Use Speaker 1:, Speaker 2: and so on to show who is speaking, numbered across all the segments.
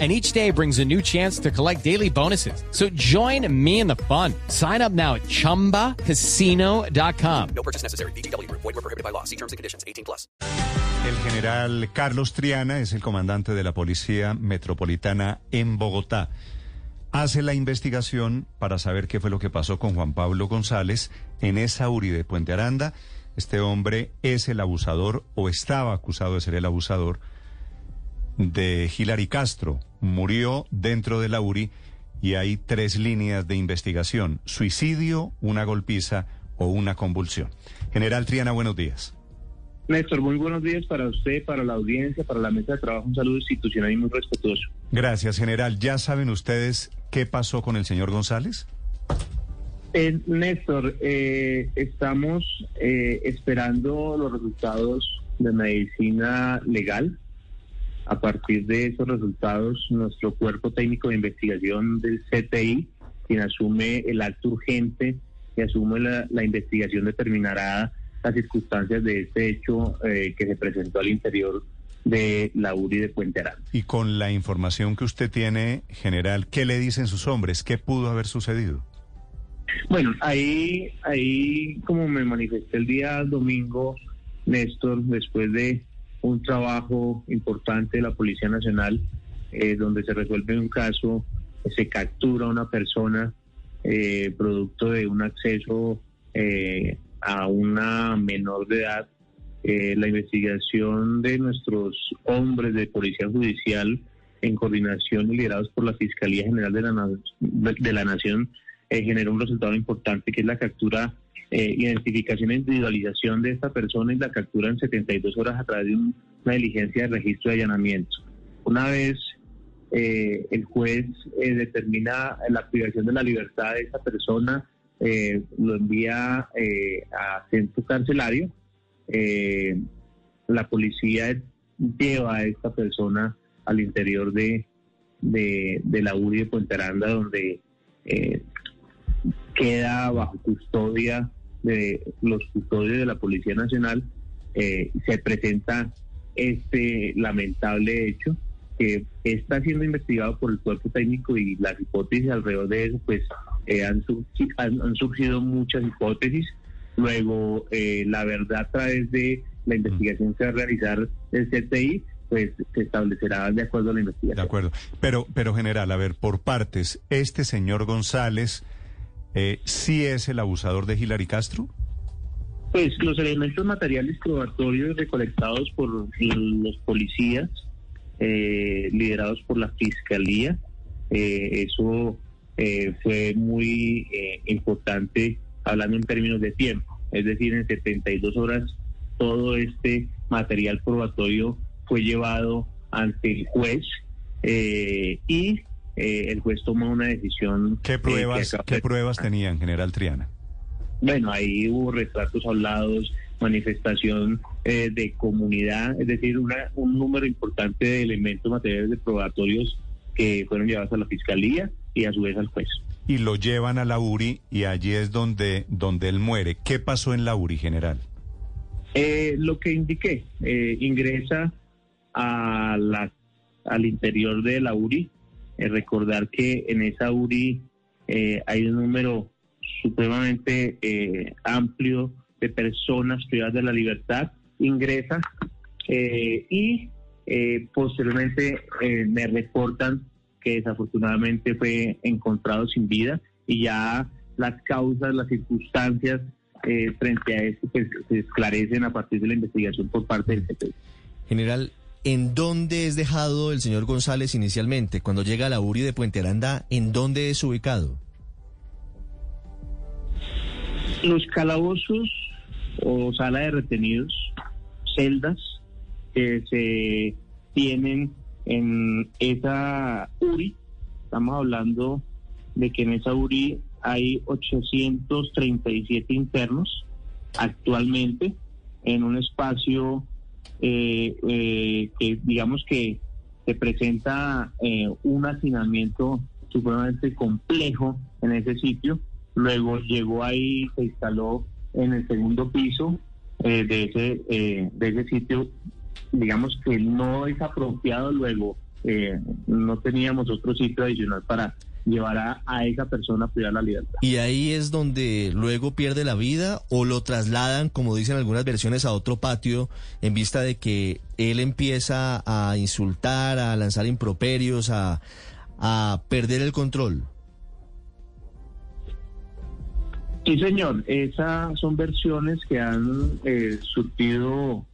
Speaker 1: And each day brings a new chance to collect daily bonuses. So join me in the fun. Sign up now at chumbacasino.com.
Speaker 2: No purchase necessary. BGW. Void were prohibited by law. See terms and conditions. 18 plus.
Speaker 3: El general Carlos Triana es el comandante de la Policía Metropolitana en Bogotá. Hace la investigación para saber qué fue lo que pasó con Juan Pablo González en esa URI de Puente Aranda. Este hombre es el abusador o estaba acusado de ser el abusador de Hilary Castro. Murió dentro de la URI y hay tres líneas de investigación. Suicidio, una golpiza o una convulsión. General Triana, buenos días.
Speaker 4: Néstor, muy buenos días para usted, para la audiencia, para la mesa de trabajo. Un saludo institucional y muy respetuoso.
Speaker 3: Gracias, general. ¿Ya saben ustedes qué pasó con el señor González?
Speaker 4: Eh, Néstor, eh, estamos eh, esperando los resultados de medicina legal. A partir de esos resultados, nuestro cuerpo técnico de investigación del CTI, quien asume el acto urgente y asume la, la investigación, determinará las circunstancias de este hecho eh, que se presentó al interior de la URI de Puente Aranda.
Speaker 3: Y con la información que usted tiene, general, ¿qué le dicen sus hombres? ¿Qué pudo haber sucedido?
Speaker 4: Bueno, ahí, ahí como me manifesté el día domingo, Néstor, después de un trabajo importante de la Policía Nacional, eh, donde se resuelve un caso, se captura una persona eh, producto de un acceso eh, a una menor de edad. Eh, la investigación de nuestros hombres de Policía Judicial en coordinación y liderados por la Fiscalía General de la, de la Nación generó un resultado importante que es la captura, eh, identificación e individualización de esta persona y la captura en 72 horas a través de un, una diligencia de registro de allanamiento. Una vez eh, el juez eh, determina la privación de la libertad de esta persona, eh, lo envía eh, a centro carcelario. Eh, la policía lleva a esta persona al interior de, de, de la URI de Puente Aranda, donde queda bajo custodia de los custodios de la Policía Nacional. Eh, se presenta este lamentable hecho que está siendo investigado por el cuerpo técnico y las hipótesis alrededor de eso, pues eh, han, surgi han, han, surgido muchas hipótesis. Luego, eh, la verdad a través de la investigación que va a realizar el CTI, pues se establecerá de acuerdo a la investigación.
Speaker 3: De acuerdo. Pero, pero general, a ver, por partes, ¿este señor González eh, sí es el abusador de Hilary Castro?
Speaker 4: Pues los elementos materiales probatorios recolectados por los policías, eh, liderados por la Fiscalía, eh, eso eh, fue muy eh, importante hablando en términos de tiempo. Es decir, en 72 horas todo este material probatorio fue llevado ante el juez y eh, el juez tomó una decisión.
Speaker 3: ¿Qué pruebas, ¿qué pruebas tenían, general Triana?
Speaker 4: Bueno, ahí hubo retratos hablados, manifestación eh, de comunidad, es decir, una, un número importante de elementos materiales de probatorios que fueron llevados a la fiscalía y a su vez al juez.
Speaker 3: Y lo llevan a la URI y allí es donde, donde él muere. ¿Qué pasó en la URI, general?
Speaker 4: Eh, lo que indiqué, eh, ingresa a la, al interior de la URI. Eh, recordar que en esa URI eh, hay un número supremamente eh, amplio de personas privadas de la libertad. Ingresa y posteriormente me reportan que desafortunadamente fue encontrado sin vida y ya las causas, las circunstancias eh, frente a esto pues, se esclarecen a partir de la investigación por parte del CPI.
Speaker 5: General, ¿en dónde es dejado el señor González inicialmente? Cuando llega a la URI de Puente Aranda, ¿en dónde es ubicado?
Speaker 4: Los calabozos o sala de retenidos, celdas que se tienen en esa URI, estamos hablando de que en esa URI hay 837 internos actualmente. en un espacio eh, eh, que digamos que se presenta eh, un hacinamiento supremamente complejo en ese sitio. Luego llegó ahí, se instaló en el segundo piso eh, de, ese, eh, de ese sitio. Digamos que no es apropiado luego. eh, no teníamos otro sitio adicional para llevar a, a esa persona a cuidar la libertad.
Speaker 5: Y ahí es donde luego pierde la vida o lo trasladan, como dicen algunas versiones, a otro patio en vista de que él empieza a insultar, a lanzar improperios, a, a perder el control.
Speaker 4: Sí, señor. Esas son versiones que han eh, surtido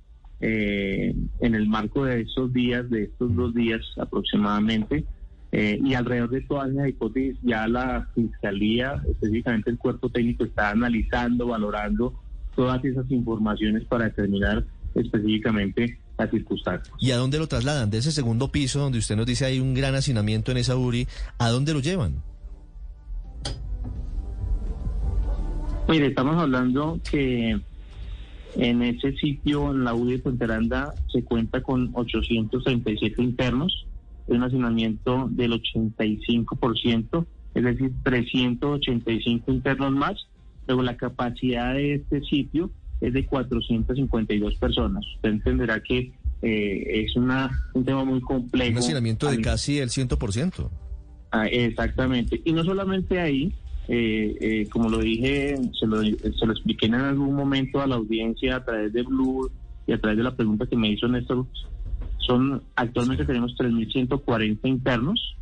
Speaker 4: eh, en el marco de estos días, de estos dos días aproximadamente. Eh, y alrededor de todas las hipótesis, ya la Fiscalía, específicamente el cuerpo técnico, está analizando, valorando todas esas informaciones para determinar específicamente las circunstancias.
Speaker 5: ¿Y a dónde lo trasladan? De ese segundo piso donde usted nos dice hay un gran hacinamiento en esa URI, ¿a dónde lo llevan?
Speaker 4: Mire, estamos hablando que en ese sitio, en la UDI de Puente Aranda, se cuenta con 837 internos, un hacinamiento del 85%, es decir, 385 internos más. Luego la capacidad de este sitio es de 452 personas. Usted entenderá que eh, es una, un tema muy complejo.
Speaker 5: Un hacinamiento de casi el 100%.
Speaker 4: Ah, exactamente. Y no solamente ahí, eh, eh, como lo dije, se lo, se lo expliqué en algún momento a la audiencia a través de Blue y a través de la pregunta que me hizo Néstor, son actualmente tenemos 3.140 internos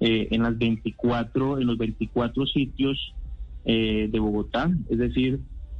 Speaker 4: eh, en las 24, en los 24 sitios eh, de Bogotá, es decir,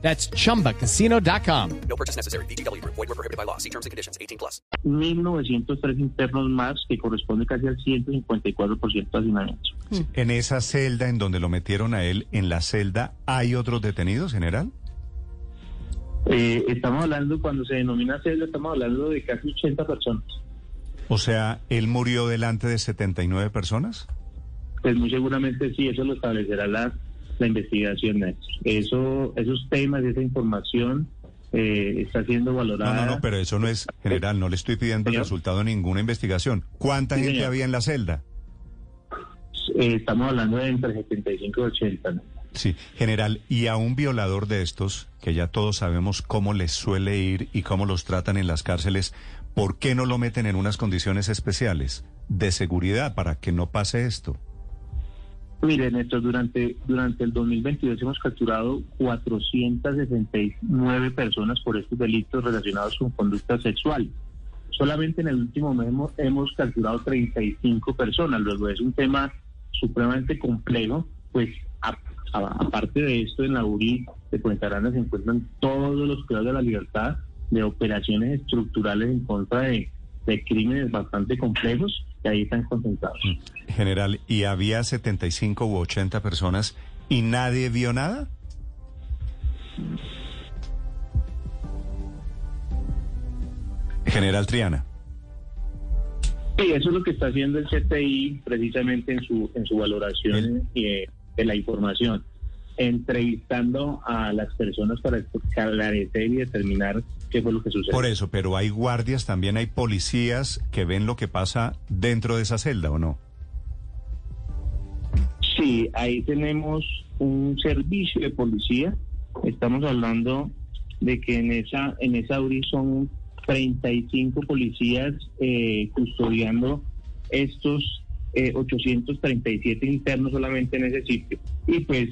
Speaker 1: That's chumbacasino.com.
Speaker 2: No purchase necessary. VGW Group. Void were prohibited by law. See terms and conditions. 18 plus.
Speaker 4: 1.903 internos más, que corresponde casi al 154% de hacinamiento.
Speaker 3: En esa celda en donde lo metieron a él, en la celda, ¿hay otros detenidos, general?
Speaker 4: Eh, estamos hablando, cuando se denomina celda, estamos hablando de casi 80 personas.
Speaker 3: O sea, ¿él murió delante de 79 personas?
Speaker 4: Pues muy seguramente sí, eso lo establecerá la, la investigación. Eso, esos temas, esa información eh, está siendo
Speaker 3: No,
Speaker 4: valorada.
Speaker 3: no, no, pero eso no es, general, no le estoy pidiendo el resultado de ninguna investigación. ¿Cuánta
Speaker 4: Sí,
Speaker 3: gente
Speaker 4: señor.
Speaker 3: había en la celda?
Speaker 4: Eh, estamos hablando de entre 75 y 80. ¿no?
Speaker 3: Sí, general, y a un violador de estos, que ya todos sabemos cómo les suele ir y cómo los tratan en las cárceles, ¿por qué no lo meten en unas condiciones especiales de seguridad para que no pase esto?
Speaker 4: Mire, Néstor, durante, durante el 2022 hemos capturado 469 personas por estos delitos relacionados con conducta sexual. Solamente en el último mes hemos, hemos capturado 35 personas. Luego es un tema supremamente complejo, pues aparte de esto, en la URI de Puente Aranda se encuentran todos los cuidados de la libertad de operaciones estructurales en contra de, de crímenes bastante complejos que ahí están concentrados.
Speaker 3: General, ¿y había 75 u 80 personas y nadie vio nada? General Triana.
Speaker 4: Sí, eso es lo que está haciendo el CTI precisamente en su en su valoración eh, de la información, entrevistando a las personas para esclarecer y determinar qué fue lo que sucedió.
Speaker 3: Por eso, pero hay guardias, también hay policías que ven lo que pasa dentro de esa celda, ¿o no?
Speaker 4: Sí, ahí tenemos un servicio de policía. Estamos hablando de que en esa en esa URI son 35 policías eh, custodiando estos eh, 837 internos solamente en ese sitio. Y pues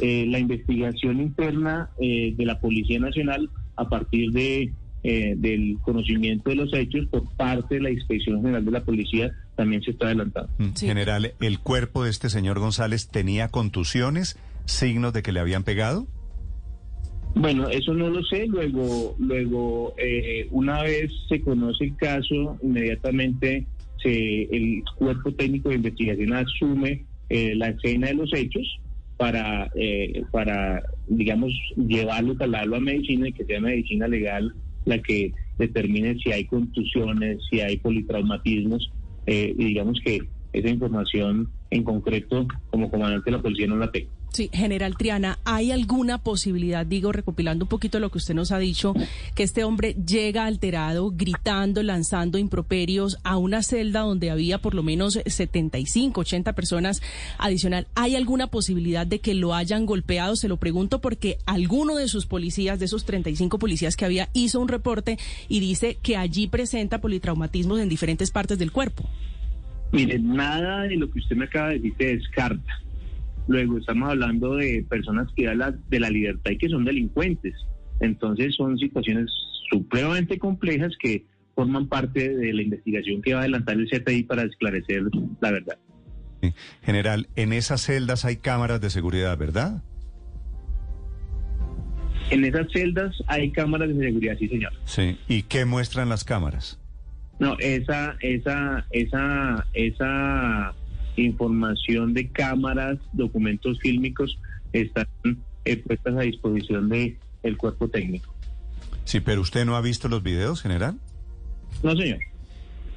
Speaker 4: eh, la investigación interna eh, de la Policía Nacional a partir de eh, del conocimiento de los hechos por parte de la Inspección General de la Policía también se está adelantando.
Speaker 3: Mm, General, ¿el cuerpo de este señor González tenía contusiones, signos de que le habían pegado?
Speaker 4: Bueno, eso no lo sé. Luego, luego eh, una vez se conoce el caso, inmediatamente se, el cuerpo técnico de investigación asume eh, la escena de los hechos para, eh, para, digamos, llevarlo, trasladarlo a medicina y que sea medicina legal la que determine si hay contusiones, si hay politraumatismos, eh, y digamos que esa información en concreto como comandante de la policía no la tengo.
Speaker 6: Sí, general Triana, ¿hay alguna posibilidad, digo, recopilando un poquito lo que usted nos ha dicho, que este hombre llega alterado, gritando, lanzando improperios a una celda donde había por lo menos 75, 80 personas adicional? ¿Hay alguna posibilidad de que lo hayan golpeado? Se lo pregunto porque alguno de sus policías, de esos 35 policías que había, hizo un reporte y dice que allí presenta politraumatismos en diferentes partes del cuerpo.
Speaker 4: Mire, nada de lo que usted me acaba de decir descarta. Luego estamos hablando de personas que dan de la libertad y que son delincuentes. Entonces son situaciones supremamente complejas que forman parte de la investigación que va a adelantar el CTI para esclarecer la verdad.
Speaker 3: General, en esas celdas hay cámaras de seguridad, ¿verdad?
Speaker 4: En esas celdas hay cámaras de seguridad, sí, señor.
Speaker 3: Sí. ¿Y qué muestran las cámaras?
Speaker 4: No, esa, esa, esa, esa información de cámaras, documentos fílmicos están eh, puestas a disposición de el cuerpo técnico.
Speaker 3: Sí, pero usted no ha visto los videos, general.
Speaker 4: No, señor.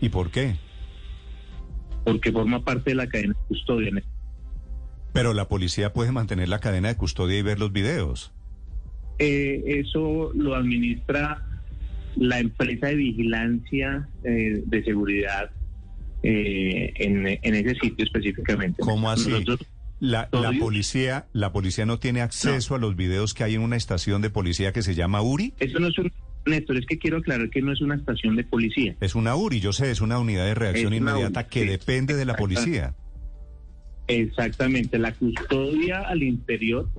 Speaker 3: ¿Y por qué?
Speaker 4: Porque forma parte de la cadena de custodia.
Speaker 3: Pero la policía puede mantener la cadena de custodia y ver los videos.
Speaker 4: Eh, eso lo administra la empresa de vigilancia eh, de seguridad eh, en, en, ese sitio específicamente.
Speaker 3: ¿Cómo así? Nosotros, la, la, policía, la policía no tiene acceso no. a los videos que hay en una estación de policía que se llama URI.
Speaker 4: Eso no es un Néstor, es que quiero aclarar que no es una estación de policía.
Speaker 3: Es una URI, yo sé, es una unidad de reacción inmediata URI, que sí. depende de la policía.
Speaker 4: Exactamente, la custodia al interior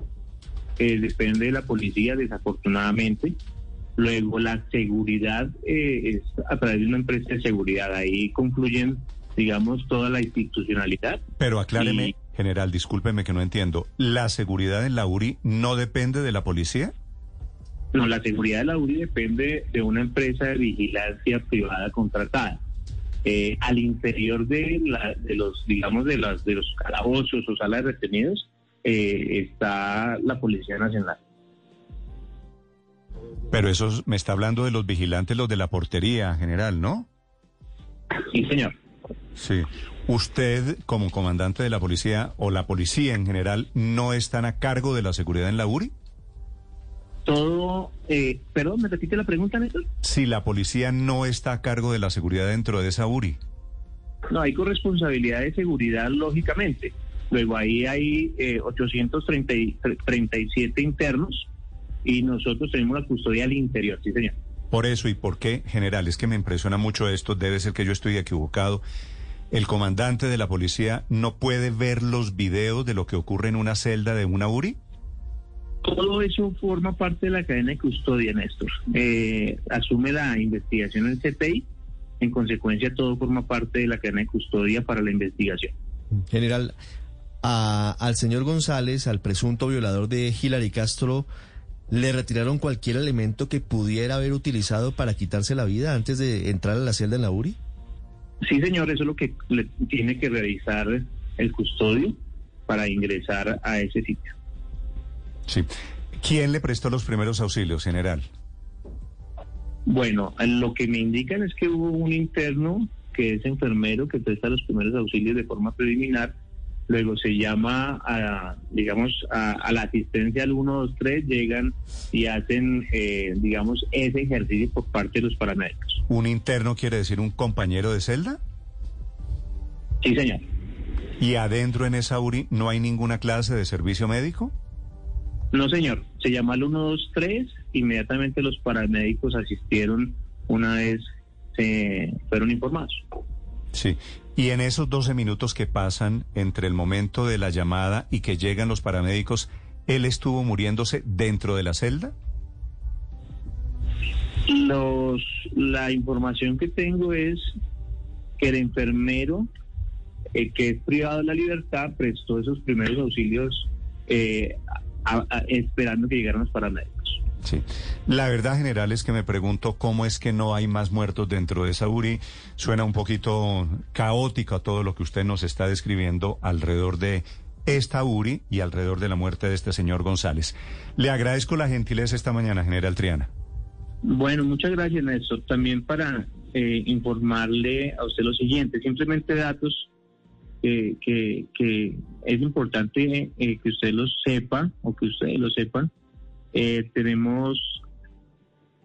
Speaker 4: eh, depende de la policía, desafortunadamente. Luego la seguridad eh, es a través de una empresa de seguridad. Ahí concluyen, digamos, toda la institucionalidad.
Speaker 3: Pero acláreme, y, general, discúlpeme que no entiendo. ¿La seguridad en la URI no depende de la policía?
Speaker 4: No, la seguridad de la URI depende de una empresa de vigilancia privada contratada. Eh, al interior de, la, de los, digamos, de, las, de los calabozos o salas de retenidos eh, está la Policía Nacional.
Speaker 3: Pero eso me está hablando de los vigilantes, los de la portería general, ¿no?
Speaker 4: Sí, señor.
Speaker 3: Sí. ¿Usted, como comandante de la policía o la policía en general, no están a cargo de la seguridad en la URI?
Speaker 4: Todo, eh, perdón, ¿me repite la pregunta, Néstor?
Speaker 3: Si la policía no está a cargo de la seguridad dentro de esa URI.
Speaker 4: No, hay corresponsabilidad de seguridad, lógicamente. Luego ahí hay eh, 837 internos y nosotros tenemos la custodia al interior, sí, señor.
Speaker 3: Por eso y por qué, general, es que me impresiona mucho esto, debe ser que yo estoy equivocado. ¿El comandante de la policía no puede ver los videos de lo que ocurre en una celda de una URI?
Speaker 4: Todo eso forma parte de la cadena de custodia, Néstor. Eh, asume la investigación en CTI, en consecuencia todo forma parte de la cadena de custodia para la investigación.
Speaker 5: General, a, al señor González, al presunto violador de Hilary Castro, ¿le retiraron cualquier elemento que pudiera haber utilizado para quitarse la vida antes de entrar a la celda en la URI?
Speaker 4: Sí, señor, eso es lo que le tiene que revisar el custodio para ingresar a ese sitio.
Speaker 3: Sí. ¿Quién le prestó los primeros auxilios, general?
Speaker 4: Bueno, lo que me indican es que hubo un interno que es enfermero que presta los primeros auxilios de forma preliminar luego se llama a, digamos, a, a la asistencia al 123, llegan y hacen, eh, digamos, ese ejercicio por parte de los paramédicos.
Speaker 3: ¿Un interno quiere decir un compañero de celda?
Speaker 4: Sí, señor.
Speaker 3: ¿Y adentro en esa URI no hay ninguna clase de servicio médico?
Speaker 4: No, señor. Se llama al 123, inmediatamente los paramédicos asistieron una vez se fueron informados.
Speaker 3: Sí. Y en esos 12 minutos que pasan entre el momento de la llamada y que llegan los paramédicos, ¿él estuvo muriéndose dentro de la celda?
Speaker 4: Los, la información que tengo es que el enfermero, eh, que es privado de la libertad, prestó esos primeros auxilios eh, esperando que llegaran los paramédicos.
Speaker 3: Sí. La verdad general es que me pregunto cómo es que no hay más muertos dentro de esa URI. Suena un poquito caótico todo lo que usted nos está describiendo alrededor de esta URI y alrededor de la muerte de este señor González. Le agradezco la gentileza esta mañana, general Triana.
Speaker 4: Bueno, muchas gracias, Néstor. También para eh, informarle a usted lo siguiente, simplemente datos eh, que, que es importante eh, que usted los sepa o que ustedes lo sepan. Eh, tenemos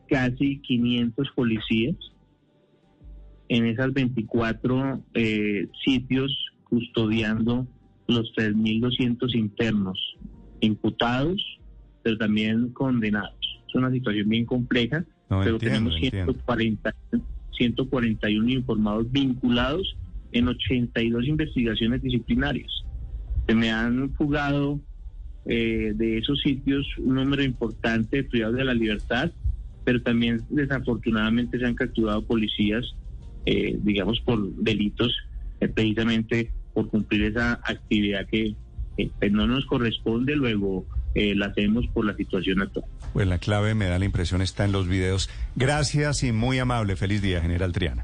Speaker 4: casi 500 policías en esas 24 eh, sitios custodiando los 3.200 internos imputados, pero también condenados. Es una situación bien compleja,
Speaker 3: No,
Speaker 4: pero
Speaker 3: entiendo,
Speaker 4: tenemos
Speaker 3: entiendo.
Speaker 4: 140, 141 informados vinculados en 82 investigaciones disciplinarias. Se me han fugado eh, de esos sitios un número importante de privados de la libertad, pero también desafortunadamente se han capturado policías, eh, digamos, por delitos, eh, precisamente por cumplir esa actividad que eh, pues no nos corresponde, luego eh, la hacemos por la situación actual.
Speaker 3: Pues la clave, me da la impresión, está en los videos. Gracias y muy amable. Feliz día, general Triana.